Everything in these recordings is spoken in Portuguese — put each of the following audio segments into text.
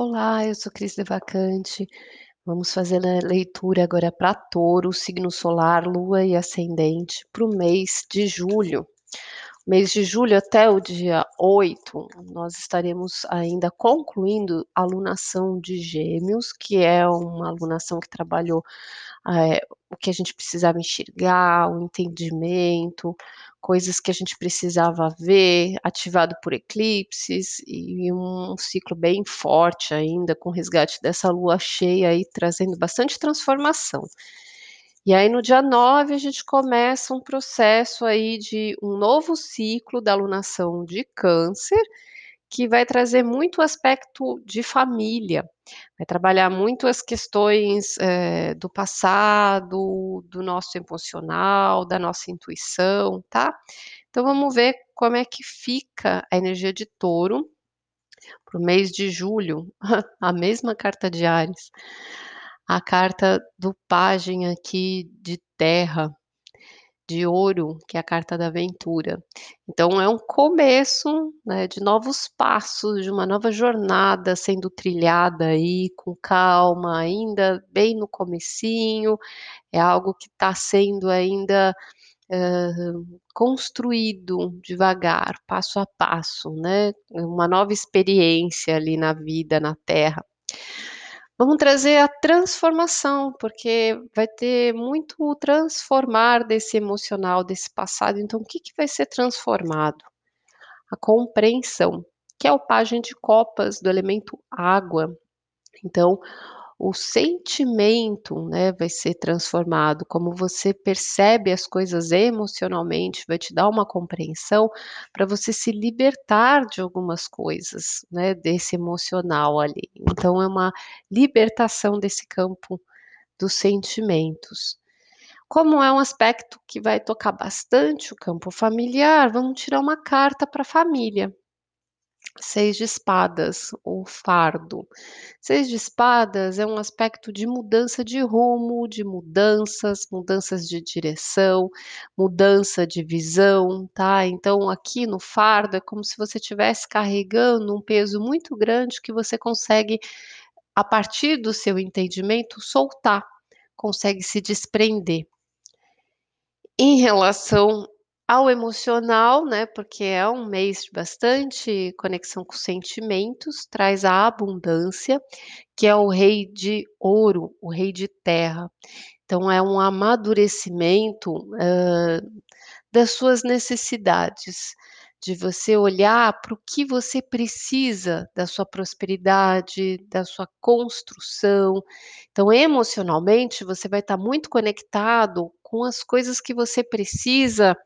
Olá, eu sou Cris Devacante. Vamos fazer a leitura agora para Touro, signo solar, lua e ascendente, para o mês de julho. Mês de julho até o dia 8, nós estaremos ainda concluindo a alunação de Gêmeos, que é uma alunação que trabalhou é, o que a gente precisava enxergar, o entendimento, coisas que a gente precisava ver, ativado por eclipses, e um ciclo bem forte ainda, com resgate dessa lua cheia aí, trazendo bastante transformação. E aí no dia 9 a gente começa um processo aí de um novo ciclo da alunação de câncer, que vai trazer muito aspecto de família, vai trabalhar muito as questões é, do passado, do nosso emocional, da nossa intuição, tá? Então vamos ver como é que fica a energia de touro para o mês de julho, a mesma carta de Ares, a carta do pajem aqui de terra, de ouro, que é a carta da aventura. Então é um começo, né, de novos passos, de uma nova jornada sendo trilhada aí com calma, ainda bem no comecinho, é algo que está sendo ainda uh, construído devagar, passo a passo, né, uma nova experiência ali na vida, na Terra. Vamos trazer a transformação, porque vai ter muito transformar desse emocional, desse passado. Então, o que, que vai ser transformado? A compreensão, que é o pajem de copas do elemento água. Então, o sentimento, né, vai ser transformado, como você percebe as coisas emocionalmente, vai te dar uma compreensão para você se libertar de algumas coisas, né, desse emocional ali. Então é uma libertação desse campo dos sentimentos. Como é um aspecto que vai tocar bastante o campo familiar, vamos tirar uma carta para a família. Seis de espadas, o fardo. Seis de espadas é um aspecto de mudança de rumo, de mudanças, mudanças de direção, mudança de visão, tá? Então, aqui no fardo é como se você estivesse carregando um peso muito grande que você consegue, a partir do seu entendimento, soltar, consegue se desprender. Em relação ao emocional, né, porque é um mês de bastante conexão com sentimentos, traz a abundância, que é o rei de ouro, o rei de terra. Então é um amadurecimento uh, das suas necessidades, de você olhar para o que você precisa da sua prosperidade, da sua construção. Então, emocionalmente, você vai estar muito conectado com as coisas que você precisa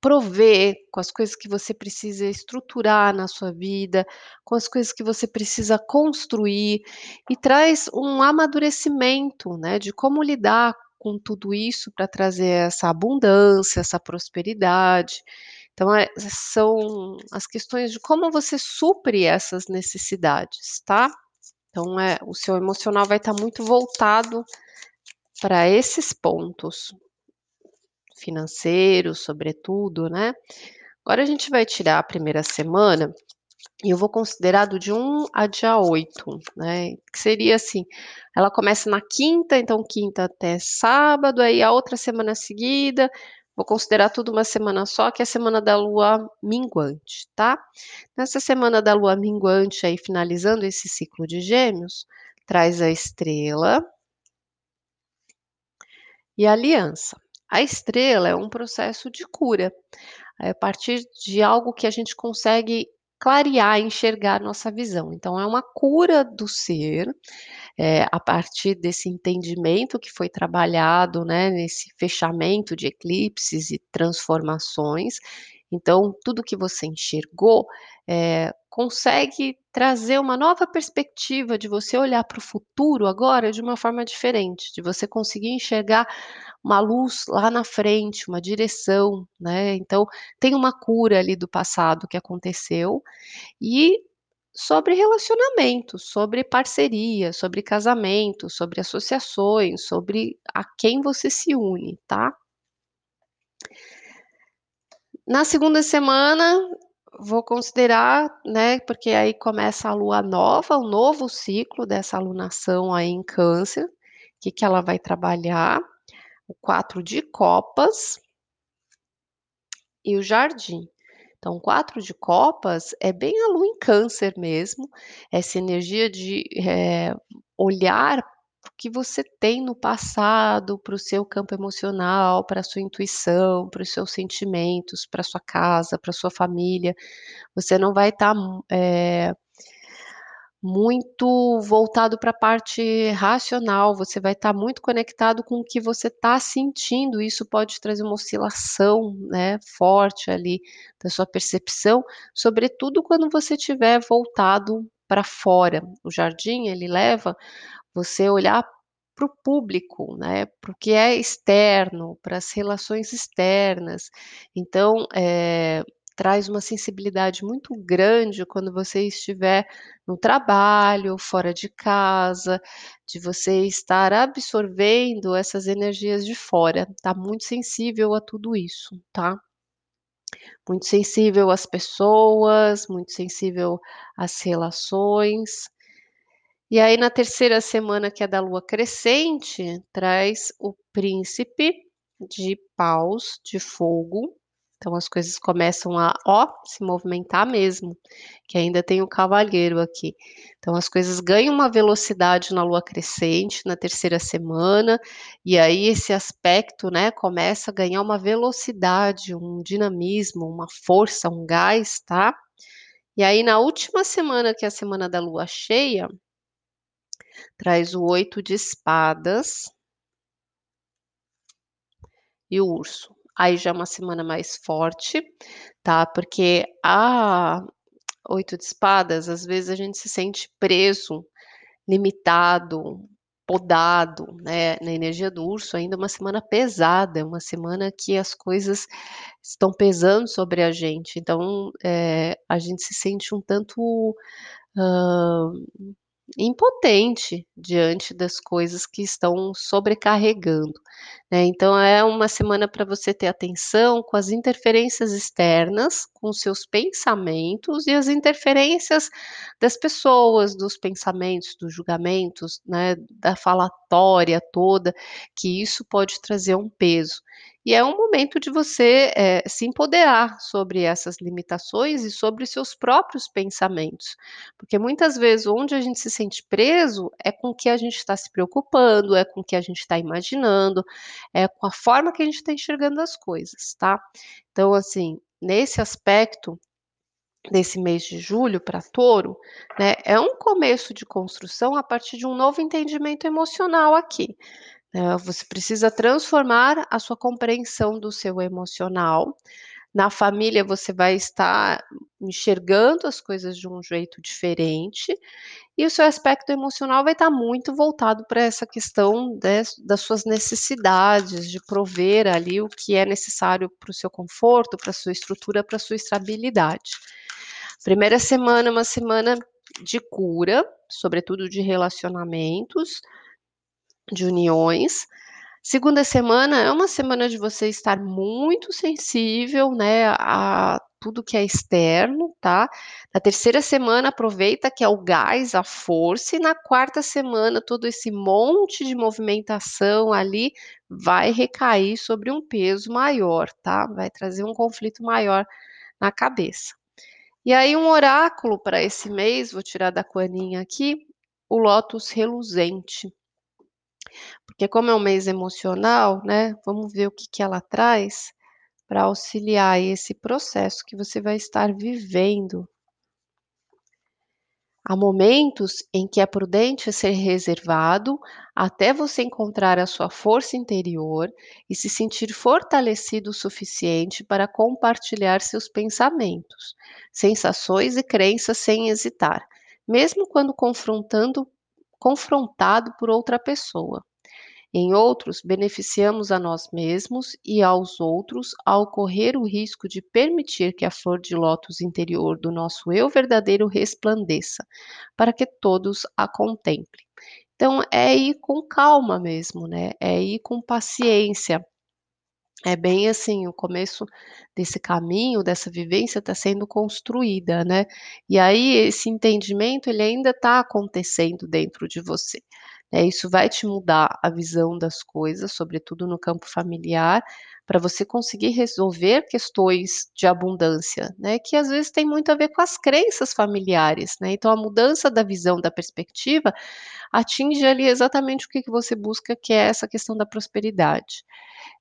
prover com as coisas que você precisa estruturar na sua vida, com as coisas que você precisa construir e traz um amadurecimento, né, de como lidar com tudo isso para trazer essa abundância, essa prosperidade. Então, é, são as questões de como você supre essas necessidades, tá? Então, é, o seu emocional vai estar muito voltado para esses pontos financeiro, sobretudo, né. Agora a gente vai tirar a primeira semana, e eu vou considerar do de 1 a dia 8, né, que seria assim, ela começa na quinta, então quinta até sábado, aí a outra semana seguida, vou considerar tudo uma semana só, que é a semana da lua minguante, tá. Nessa semana da lua minguante, aí finalizando esse ciclo de gêmeos, traz a estrela e a aliança. A estrela é um processo de cura, é a partir de algo que a gente consegue clarear, enxergar nossa visão. Então, é uma cura do ser, é, a partir desse entendimento que foi trabalhado, né, nesse fechamento de eclipses e transformações. Então, tudo que você enxergou é, consegue trazer uma nova perspectiva de você olhar para o futuro agora de uma forma diferente, de você conseguir enxergar uma luz lá na frente, uma direção, né? Então, tem uma cura ali do passado que aconteceu e sobre relacionamento, sobre parceria, sobre casamento, sobre associações, sobre a quem você se une, tá? Na segunda semana, vou considerar, né, porque aí começa a lua nova, o novo ciclo dessa alunação aí em Câncer, que que ela vai trabalhar? O 4 de copas e o jardim. Então, 4 de copas é bem a lua em Câncer mesmo, essa energia de, eh, olhar que você tem no passado, para o seu campo emocional, pra sua intuição, para os seus sentimentos, pra sua casa, pra sua família. Você não vai estar, eh, muito voltado pra parte racional, você vai estar muito conectado com o que você está sentindo, isso pode trazer uma oscilação, né, forte ali da sua percepção, sobretudo quando você estiver voltado pra fora. O jardim, ele leva você olhar para o público, né, para o que é externo, para as relações externas. Então, eh, traz uma sensibilidade muito grande quando você estiver no trabalho, fora de casa, de você estar absorvendo essas energias de fora, tá muito sensível a tudo isso, tá? Muito sensível às pessoas, muito sensível às relações. E aí na terceira semana, que é da lua crescente, traz o príncipe de paus, de fogo, então as coisas começam a, ó, se movimentar mesmo, que ainda tem o cavalheiro aqui. Então as coisas ganham uma velocidade na lua crescente, na terceira semana, e aí esse aspecto, né, começa a ganhar uma velocidade, um dinamismo, uma força, um gás, tá? E aí na última semana, que é a semana da lua cheia traz o 8 de espadas e o urso. Aí já é uma semana mais forte, tá, porque a 8 de espadas, às vezes a gente se sente preso, limitado, podado, né, na energia do urso ainda é uma semana pesada, é uma semana que as coisas estão pesando sobre a gente, então, eh, a gente se sente um tanto, hã, impotente diante das coisas que estão sobrecarregando, né. Então é uma semana pra você ter atenção com as interferências externas, com seus pensamentos e as interferências das pessoas, dos pensamentos, dos julgamentos, né, da falatória toda, que isso pode trazer um peso. E é um momento de você, eh, se empoderar sobre essas limitações e sobre seus próprios pensamentos, porque muitas vezes onde a gente se sente preso, é com o que a gente está se preocupando, é com o que a gente está imaginando, é com a forma que a gente está enxergando as coisas, tá? Então assim, nesse aspecto, desse mês de julho pra touro, né, é um começo de construção a partir de um novo entendimento emocional aqui, você precisa transformar a sua compreensão do seu emocional, na família você vai estar enxergando as coisas de um jeito diferente, e o seu aspecto emocional vai estar muito voltado pra essa questão des das suas necessidades, de prover ali o que é necessário para o seu conforto, pra sua estrutura, pra sua estabilidade. Primeira semana é uma semana de cura, sobretudo de relacionamentos, de uniões. Segunda semana é uma semana de você estar muito sensível, né, a tudo que é externo, tá? Na terceira semana aproveita que é o gás, a força, e na quarta semana todo esse monte de movimentação ali, vai recair sobre um peso maior, tá? Vai trazer um conflito maior na cabeça. E aí um oráculo pra esse mês, vou tirar da Quaninha aqui, o lótus reluzente. Porque como é um mês emocional, né, vamos ver o que que ela traz, pra auxiliar esse processo que você vai estar vivendo. Há momentos em que é prudente ser reservado, até você encontrar a sua força interior e se sentir fortalecido o suficiente para compartilhar seus pensamentos, sensações e crenças sem hesitar, mesmo quando confrontando confrontado por outra pessoa. Em outros, beneficiamos a nós mesmos e aos outros ao correr o risco de permitir que a flor de lótus interior do nosso eu verdadeiro resplandeça, para que todos a contemplem. Então é ir com calma mesmo, né, é ir com paciência É bem assim, o começo desse caminho, dessa vivência está sendo construída, né. E aí esse entendimento ele ainda está acontecendo dentro de você. Eh, isso vai te mudar a visão das coisas, sobretudo no campo familiar, para você conseguir resolver questões de abundância, né, que às vezes tem muito a ver com as crenças familiares, né. Então a mudança da visão, da perspectiva, atinge ali exatamente o que que você busca, que é essa questão da prosperidade.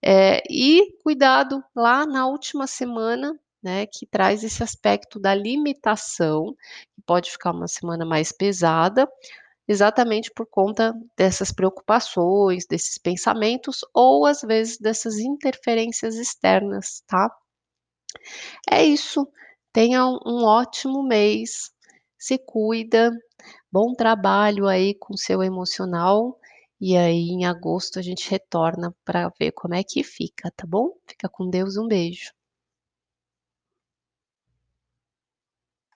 Eh, e cuidado lá na última semana, né, que traz esse aspecto da limitação, pode ficar uma semana mais pesada, exatamente por conta dessas preocupações, desses pensamentos ou às vezes dessas interferências externas, tá. É isso, tenha um ótimo mês, se cuida, bom trabalho aí com seu emocional, e aí em agosto a gente retorna para ver como é que fica, tá bom. Fica com Deus, um beijo.